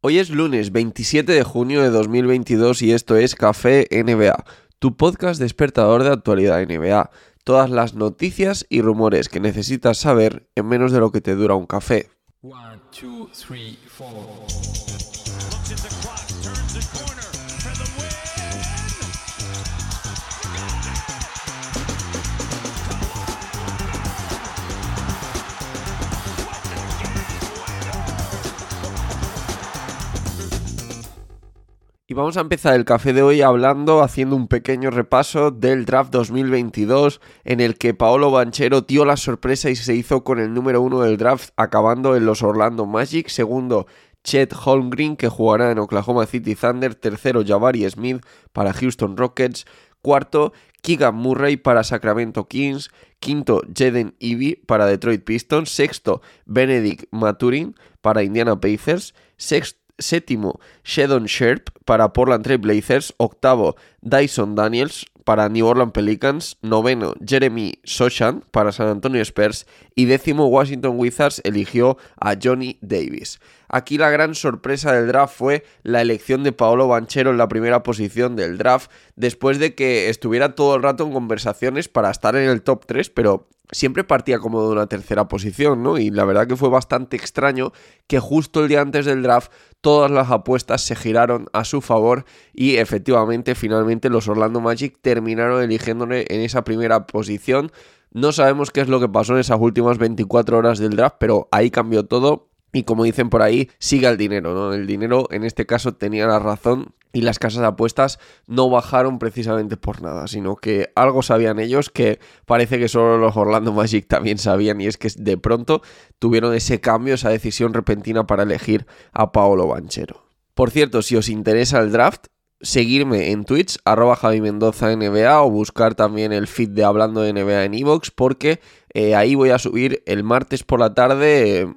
Hoy es lunes 27 de junio de 2022 y esto es Café NBA, tu podcast despertador de actualidad NBA. Todas las noticias y rumores que necesitas saber en menos de lo que te dura un café. Y vamos a empezar el café de hoy hablando, haciendo un pequeño repaso del draft 2022 en el que Paolo Banchero dio la sorpresa y se hizo con el número uno del draft acabando en los Orlando Magic, segundo Chet Holmgren que jugará en Oklahoma City Thunder, tercero Jabari Smith para Houston Rockets, cuarto Keegan Murray para Sacramento Kings, quinto Jaden Ivey para Detroit Pistons, sexto Benedict Maturin para Indiana Pacers, sexto Séptimo, Shedon Sherp para Portland Trail Blazers. Octavo, Dyson Daniels para New Orleans Pelicans. Noveno, Jeremy Sochan para San Antonio Spurs. Y décimo, Washington Wizards eligió a Johnny Davis. Aquí la gran sorpresa del draft fue la elección de Paolo Banchero en la primera posición del draft, después de que estuviera todo el rato en conversaciones para estar en el top 3, pero siempre partía como de una tercera posición, ¿no? Y la verdad que fue bastante extraño que justo el día antes del draft todas las apuestas se giraron a su favor y efectivamente finalmente los Orlando Magic terminaron eligiéndole en esa primera posición. No sabemos qué es lo que pasó en esas últimas 24 horas del draft, pero ahí cambió todo y como dicen por ahí, siga el dinero, ¿no? El dinero en este caso tenía la razón y las casas de apuestas no bajaron precisamente por nada, sino que algo sabían ellos que parece que solo los Orlando Magic también sabían y es que de pronto tuvieron ese cambio, esa decisión repentina para elegir a Paolo Banchero. Por cierto, si os interesa el draft, seguirme en Twitch, arroba Javi Mendoza NBA o buscar también el feed de Hablando de NBA en Evox porque eh, ahí voy a subir el martes por la tarde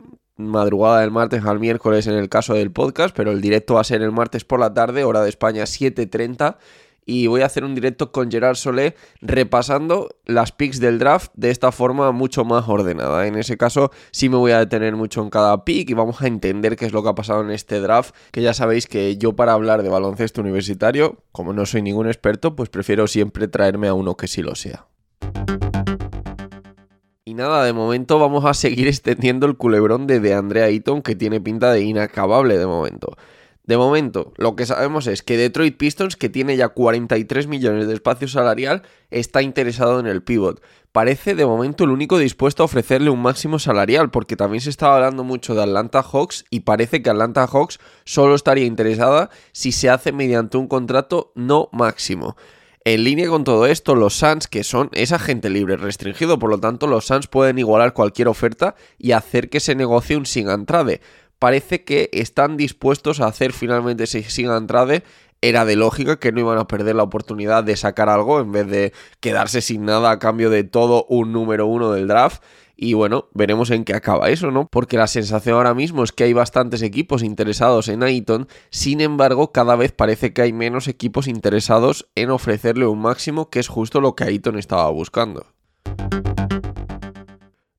madrugada del martes al miércoles en el caso del podcast, pero el directo va a ser el martes por la tarde, hora de España 7.30. Y voy a hacer un directo con Gerard Solé repasando las picks del draft de esta forma mucho más ordenada. En ese caso sí me voy a detener mucho en cada pick y vamos a entender qué es lo que ha pasado en este draft, que ya sabéis que yo para hablar de baloncesto universitario, como no soy ningún experto, pues prefiero siempre traerme a uno que sí lo sea. Y nada, de momento vamos a seguir extendiendo el culebrón de, de Andrea Eaton que tiene pinta de inacabable de momento. De momento, lo que sabemos es que Detroit Pistons, que tiene ya 43 millones de espacio salarial, está interesado en el pivot. Parece de momento el único dispuesto a ofrecerle un máximo salarial, porque también se estaba hablando mucho de Atlanta Hawks y parece que Atlanta Hawks solo estaría interesada si se hace mediante un contrato no máximo. En línea con todo esto, los Suns, que son esa gente libre restringido, por lo tanto, los Suns pueden igualar cualquier oferta y hacer que se negocie un sin entrade. Parece que están dispuestos a hacer finalmente ese sin entrade era de lógica que no iban a perder la oportunidad de sacar algo en vez de quedarse sin nada a cambio de todo un número uno del draft. Y bueno, veremos en qué acaba eso, ¿no? Porque la sensación ahora mismo es que hay bastantes equipos interesados en Aiton, sin embargo, cada vez parece que hay menos equipos interesados en ofrecerle un máximo, que es justo lo que Aiton estaba buscando.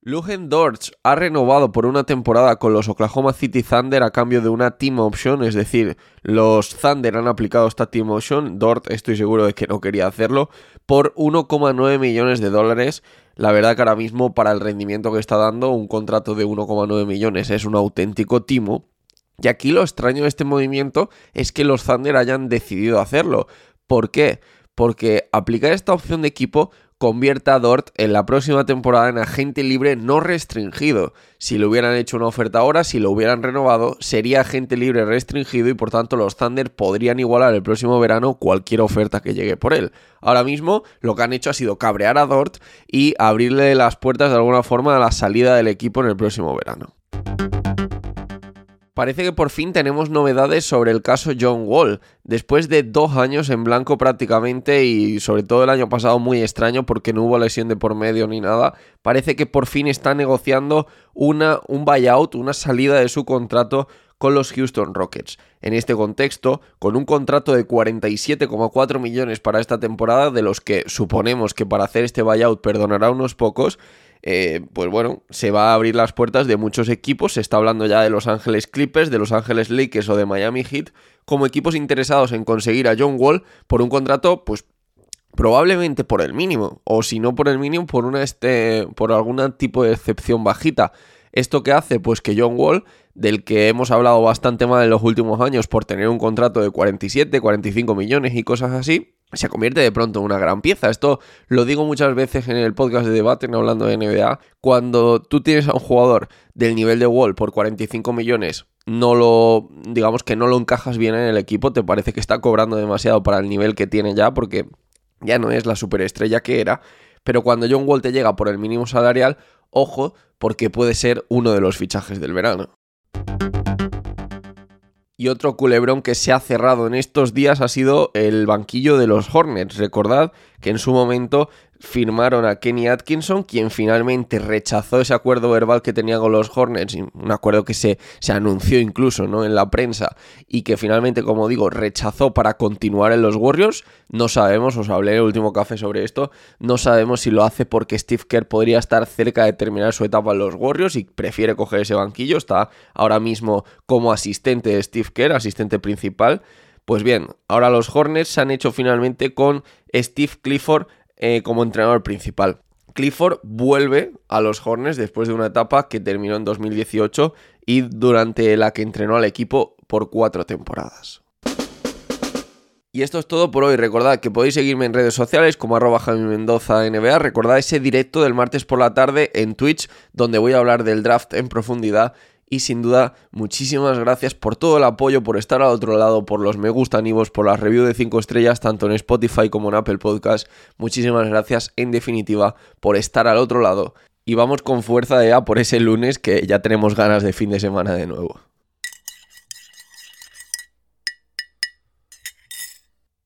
Lugen Dortch ha renovado por una temporada con los Oklahoma City Thunder a cambio de una team option, es decir, los Thunder han aplicado esta team option, Dort estoy seguro de que no quería hacerlo, por 1,9 millones de dólares. La verdad que ahora mismo para el rendimiento que está dando un contrato de 1,9 millones es un auténtico timo. Y aquí lo extraño de este movimiento es que los Thunder hayan decidido hacerlo. ¿Por qué? Porque aplicar esta opción de equipo convierta a Dort en la próxima temporada en agente libre no restringido. Si le hubieran hecho una oferta ahora, si lo hubieran renovado, sería agente libre restringido y por tanto los Thunder podrían igualar el próximo verano cualquier oferta que llegue por él. Ahora mismo lo que han hecho ha sido cabrear a Dort y abrirle las puertas de alguna forma a la salida del equipo en el próximo verano. Parece que por fin tenemos novedades sobre el caso John Wall. Después de dos años en blanco prácticamente y sobre todo el año pasado muy extraño porque no hubo lesión de por medio ni nada, parece que por fin está negociando una, un buyout, una salida de su contrato con los Houston Rockets. En este contexto, con un contrato de 47,4 millones para esta temporada, de los que suponemos que para hacer este buyout perdonará unos pocos, eh, pues bueno, se va a abrir las puertas de muchos equipos. Se está hablando ya de Los Ángeles Clippers, de Los Ángeles Lakers o de Miami Heat, como equipos interesados en conseguir a John Wall por un contrato, pues probablemente por el mínimo, o si no por el mínimo, por una este, por algún tipo de excepción bajita. ¿Esto qué hace? Pues que John Wall, del que hemos hablado bastante mal en los últimos años por tener un contrato de 47, 45 millones y cosas así, se convierte de pronto en una gran pieza. Esto lo digo muchas veces en el podcast de debate, no hablando de NBA. Cuando tú tienes a un jugador del nivel de Wall por 45 millones, no lo, digamos que no lo encajas bien en el equipo, te parece que está cobrando demasiado para el nivel que tiene ya, porque ya no es la superestrella que era. Pero cuando John Wall te llega por el mínimo salarial, ojo, porque puede ser uno de los fichajes del verano. Y otro culebrón que se ha cerrado en estos días ha sido el banquillo de los Hornets. Recordad que en su momento firmaron a Kenny Atkinson, quien finalmente rechazó ese acuerdo verbal que tenía con los Hornets, un acuerdo que se, se, anunció incluso ¿no? en la prensa y que finalmente, como digo, rechazó para continuar en los Warriors. No sabemos, os hablé en el último café sobre esto, no sabemos si lo hace porque Steve Kerr podría estar cerca de terminar su etapa en los Warriors y prefiere coger ese banquillo, está ahora mismo como asistente de Steve Kerr, asistente principal. Pues bien, ahora los Hornets se han hecho finalmente con Steve Clifford eh, como entrenador principal. Clifford vuelve a los Hornets después de una etapa que terminó en 2018 y durante la que entrenó al equipo por cuatro temporadas. Y esto es todo por hoy. Recordad que podéis seguirme en redes sociales como arroba Mendoza NBA. Recordad ese directo del martes por la tarde en Twitch donde voy a hablar del draft en profundidad y sin duda, muchísimas gracias por todo el apoyo, por estar al otro lado, por los me gustan y vos, por las reviews de 5 estrellas, tanto en Spotify como en Apple Podcast. Muchísimas gracias, en definitiva, por estar al otro lado. Y vamos con fuerza ya por ese lunes que ya tenemos ganas de fin de semana de nuevo.